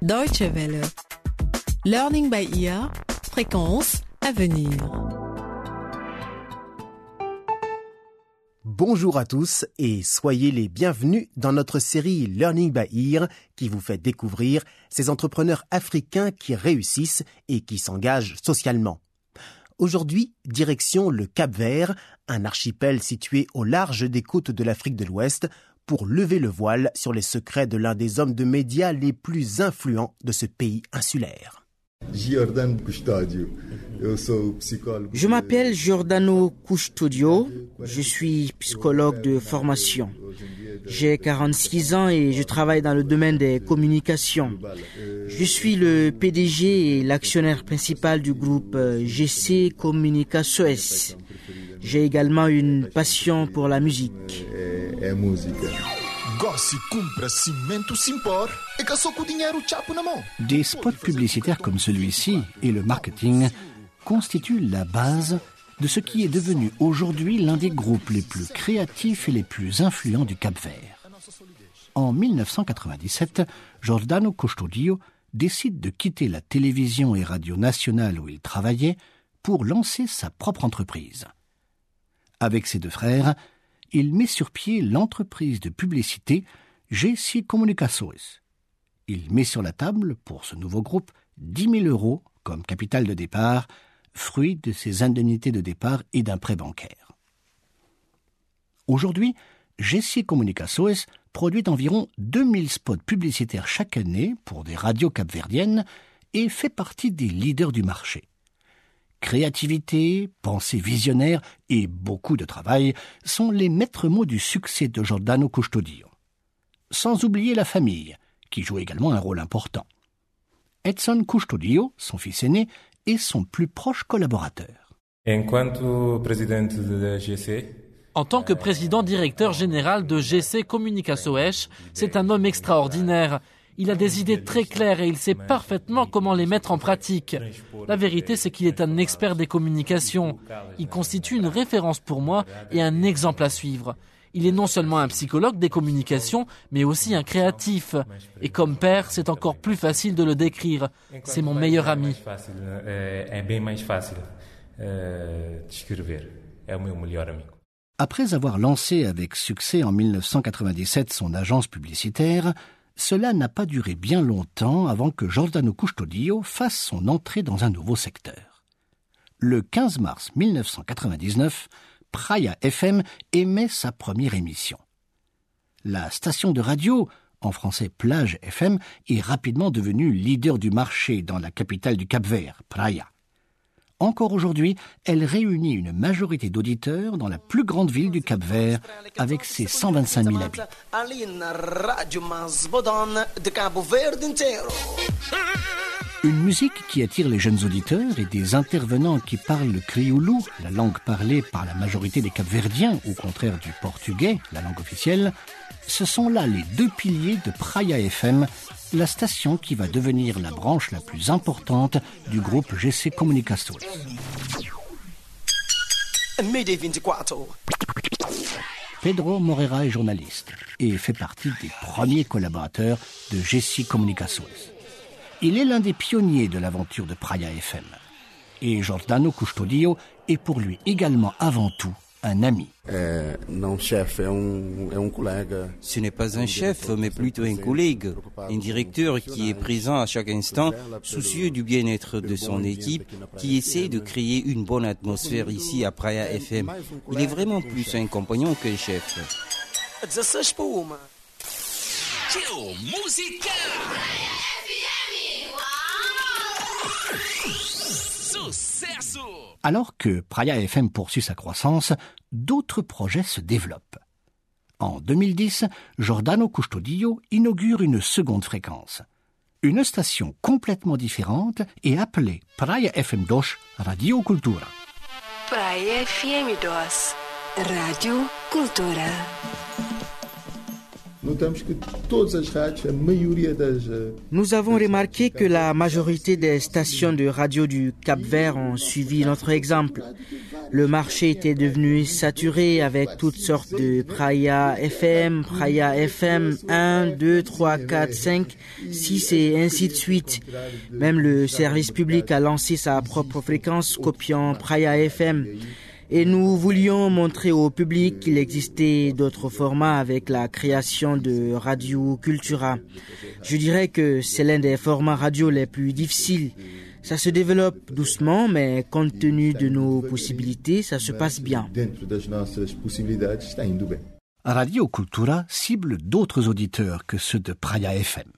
Deutsche Welle. Learning by ear. Fréquence à venir. Bonjour à tous et soyez les bienvenus dans notre série Learning by Ear qui vous fait découvrir ces entrepreneurs africains qui réussissent et qui s'engagent socialement. Aujourd'hui, direction le Cap Vert, un archipel situé au large des côtes de l'Afrique de l'Ouest, pour lever le voile sur les secrets de l'un des hommes de médias les plus influents de ce pays insulaire. Je m'appelle Giordano Custodio, je suis psychologue de formation. J'ai 46 ans et je travaille dans le domaine des communications. Je suis le PDG et l'actionnaire principal du groupe GC Communicações. J'ai également une passion pour la musique. Des spots publicitaires comme celui-ci et le marketing constituent la base de ce qui est devenu aujourd'hui l'un des groupes les plus créatifs et les plus influents du Cap-Vert. En 1997, Giordano Custodio décide de quitter la télévision et radio nationale où il travaillait pour lancer sa propre entreprise. Avec ses deux frères, il met sur pied l'entreprise de publicité GC Comunicações. Il met sur la table, pour ce nouveau groupe, 10 000 euros comme capital de départ, fruit de ses indemnités de départ et d'un prêt bancaire. Aujourd'hui, GC Comunicações produit environ 2000 spots publicitaires chaque année pour des radios capverdiennes et fait partie des leaders du marché. Créativité, pensée visionnaire et beaucoup de travail sont les maîtres mots du succès de Giordano Custodio. Sans oublier la famille, qui joue également un rôle important. Edson Custodio, son fils aîné, est son plus proche collaborateur. En tant que président directeur général de GC Communicações, c'est un homme extraordinaire. Il a des idées très claires et il sait parfaitement comment les mettre en pratique. La vérité, c'est qu'il est un expert des communications. Il constitue une référence pour moi et un exemple à suivre. Il est non seulement un psychologue des communications, mais aussi un créatif. Et comme père, c'est encore plus facile de le décrire. C'est mon meilleur ami. Après avoir lancé avec succès en 1997 son agence publicitaire, cela n'a pas duré bien longtemps avant que Giordano Custodio fasse son entrée dans un nouveau secteur. Le 15 mars 1999, Praia FM émet sa première émission. La station de radio, en français Plage FM, est rapidement devenue leader du marché dans la capitale du Cap-Vert, Praia. Encore aujourd'hui, elle réunit une majorité d'auditeurs dans la plus grande ville du Cap-Vert, avec ses 125 000 habitants. Une musique qui attire les jeunes auditeurs et des intervenants qui parlent le crioulou, la langue parlée par la majorité des Capverdiens, au contraire du portugais, la langue officielle, ce sont là les deux piliers de Praia FM, la station qui va devenir la branche la plus importante du groupe GC Comunicações. Pedro Moreira est journaliste et fait partie des premiers collaborateurs de GC Comunicações. Il est l'un des pionniers de l'aventure de Praia FM. Et Giordano Custodio est pour lui également avant tout un ami. Ce n'est pas un chef, mais plutôt un collègue, un directeur qui est présent à chaque instant, soucieux du bien-être de son équipe, qui essaie de créer une bonne atmosphère ici à Praia FM. Il est vraiment plus un compagnon qu'un chef. Alors que Praia FM poursuit sa croissance, d'autres projets se développent. En 2010, Giordano Custodio inaugure une seconde fréquence. Une station complètement différente est appelée Praia FM 2 Radio Cultura. Praia FM 2 Radio Cultura. Nous avons remarqué que la majorité des stations de radio du Cap-Vert ont suivi notre exemple. Le marché était devenu saturé avec toutes sortes de Praya FM, Praya FM 1, 2, 3, 4, 5, 6 et ainsi de suite. Même le service public a lancé sa propre fréquence copiant Praya FM. Et nous voulions montrer au public qu'il existait d'autres formats avec la création de Radio Cultura. Je dirais que c'est l'un des formats radio les plus difficiles. Ça se développe doucement, mais compte tenu de nos possibilités, ça se passe bien. Radio Cultura cible d'autres auditeurs que ceux de Praia FM.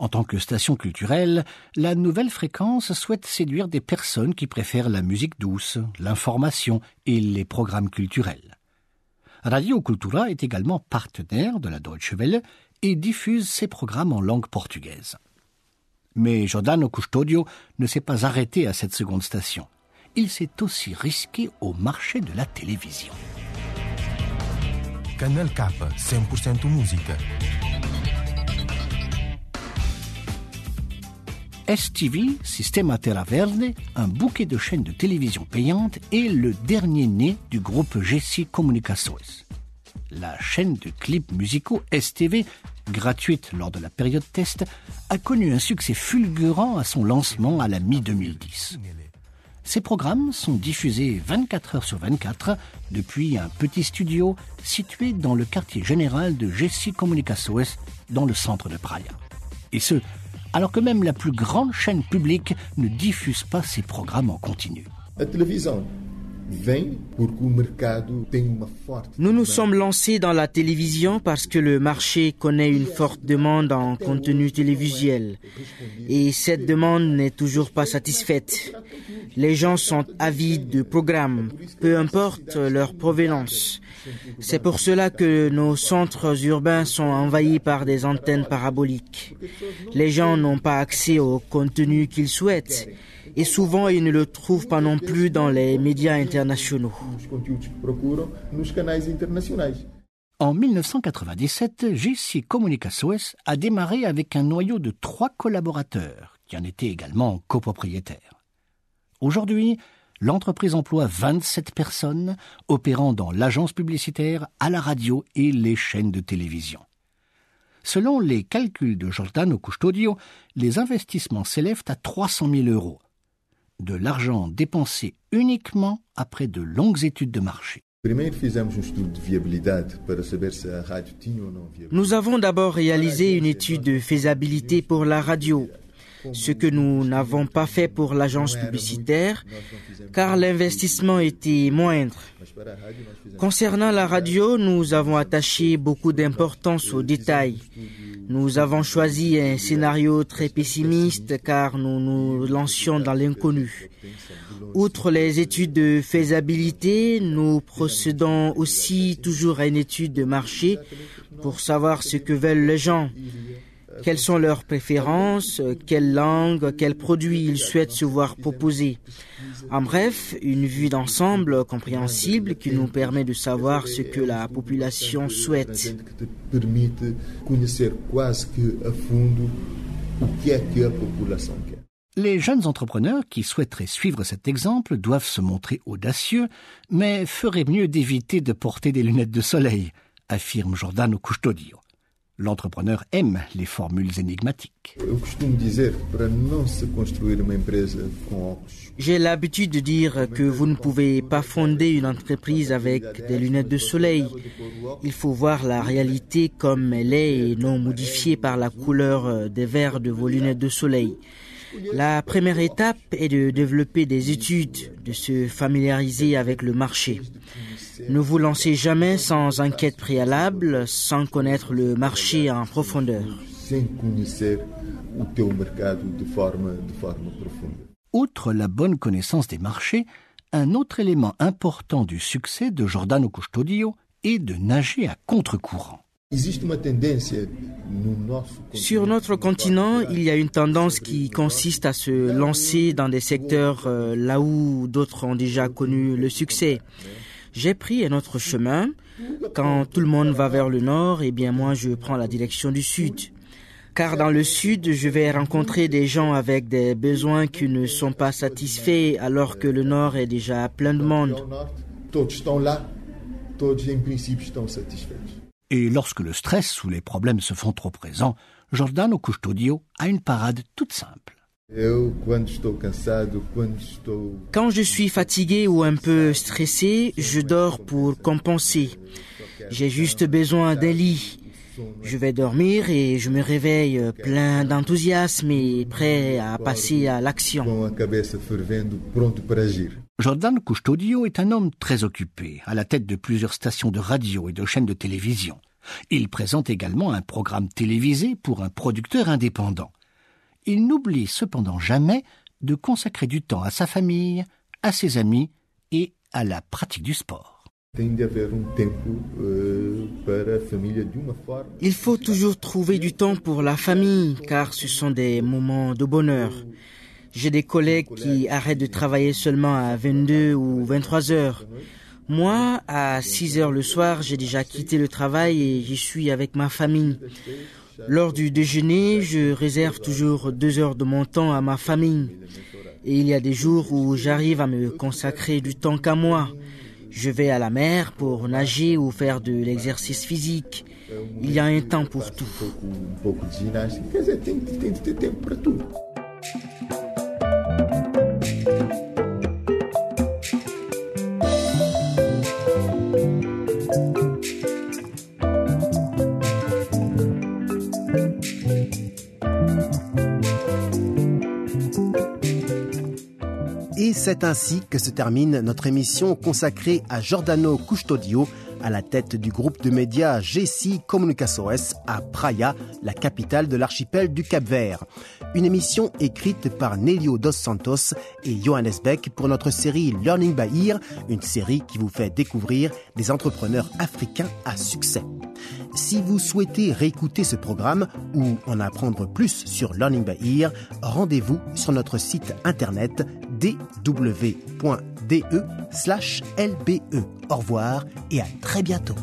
En tant que station culturelle, la nouvelle fréquence souhaite séduire des personnes qui préfèrent la musique douce, l'information et les programmes culturels. Radio Cultura est également partenaire de la Deutsche Welle et diffuse ses programmes en langue portugaise. Mais Giordano Custodio ne s'est pas arrêté à cette seconde station. Il s'est aussi risqué au marché de la télévision. Canal K, 100% musique. STV, Sistema Terra Verde, un bouquet de chaînes de télévision payantes, est le dernier né du groupe Gessi Comunicações. La chaîne de clips musicaux STV, gratuite lors de la période test, a connu un succès fulgurant à son lancement à la mi-2010. Ces programmes sont diffusés 24 heures sur 24 depuis un petit studio situé dans le quartier général de Gessi Comunicações dans le centre de Praia. Et ce, alors que même la plus grande chaîne publique ne diffuse pas ses programmes en continu. Nous nous sommes lancés dans la télévision parce que le marché connaît une forte demande en contenu télévisuel. Et cette demande n'est toujours pas satisfaite. Les gens sont avides de programmes, peu importe leur provenance. C'est pour cela que nos centres urbains sont envahis par des antennes paraboliques. Les gens n'ont pas accès au contenu qu'ils souhaitent et souvent ils ne le trouvent pas non plus dans les médias internationaux. En 1997, JC Comunicações a démarré avec un noyau de trois collaborateurs qui en étaient également copropriétaires. Aujourd'hui, l'entreprise emploie 27 personnes opérant dans l'agence publicitaire, à la radio et les chaînes de télévision. Selon les calculs de Giordano Custodio, les investissements s'élèvent à 300 000 euros, de l'argent dépensé uniquement après de longues études de marché. Nous avons d'abord réalisé une étude de faisabilité pour la radio, ce que nous n'avons pas fait pour l'agence publicitaire, car l'investissement était moindre. Concernant la radio, nous avons attaché beaucoup d'importance aux détails. Nous avons choisi un scénario très pessimiste car nous nous lancions dans l'inconnu. Outre les études de faisabilité, nous procédons aussi toujours à une étude de marché pour savoir ce que veulent les gens quelles sont leurs préférences, quelle langue, quels produits ils souhaitent se voir proposer? En bref, une vue d'ensemble compréhensible qui nous permet de savoir ce que la population souhaite. Les jeunes entrepreneurs qui souhaiteraient suivre cet exemple doivent se montrer audacieux, mais feraient mieux d'éviter de porter des lunettes de soleil, affirme Giordano Custodio. L'entrepreneur aime les formules énigmatiques. J'ai l'habitude de dire que vous ne pouvez pas fonder une entreprise avec des lunettes de soleil. Il faut voir la réalité comme elle est et non modifiée par la couleur des verres de vos lunettes de soleil. La première étape est de développer des études, de se familiariser avec le marché. Ne vous lancez jamais sans enquête préalable, sans connaître le marché en profondeur. Outre la bonne connaissance des marchés, un autre élément important du succès de Giordano Custodio est de nager à contre-courant. Sur notre continent, il y a une tendance qui consiste à se lancer dans des secteurs euh, là où d'autres ont déjà connu le succès. J'ai pris un autre chemin. Quand tout le monde va vers le nord, eh bien moi je prends la direction du sud. car dans le sud, je vais rencontrer des gens avec des besoins qui ne sont pas satisfaits alors que le nord est déjà plein de monde. Et lorsque le stress ou les problèmes se font trop présents, Giordano Custodio a une parade toute simple. Quand je suis fatigué ou un peu stressé, je dors pour compenser. J'ai juste besoin d'un lit. Je vais dormir et je me réveille plein d'enthousiasme et prêt à passer à l'action. Jordan Custodio est un homme très occupé, à la tête de plusieurs stations de radio et de chaînes de télévision. Il présente également un programme télévisé pour un producteur indépendant. Il n'oublie cependant jamais de consacrer du temps à sa famille, à ses amis et à la pratique du sport. Il faut toujours trouver du temps pour la famille car ce sont des moments de bonheur. J'ai des collègues qui arrêtent de travailler seulement à 22 ou 23 heures. Moi, à 6 heures le soir, j'ai déjà quitté le travail et j'y suis avec ma famille. Lors du déjeuner, je réserve toujours deux heures de mon temps à ma famille. Et il y a des jours où j'arrive à me consacrer du temps qu'à moi. Je vais à la mer pour nager ou faire de l'exercice physique. Il y a un temps pour tout. C'est ainsi que se termine notre émission consacrée à Giordano Custodio, à la tête du groupe de médias GC Comunicações à Praia, la capitale de l'archipel du Cap-Vert. Une émission écrite par Nelio dos Santos et Johannes Beck pour notre série Learning by Ear, une série qui vous fait découvrir des entrepreneurs africains à succès. Si vous souhaitez réécouter ce programme ou en apprendre plus sur Learning by Ear, rendez-vous sur notre site internet dw.de/lbe. Au revoir et à très bientôt.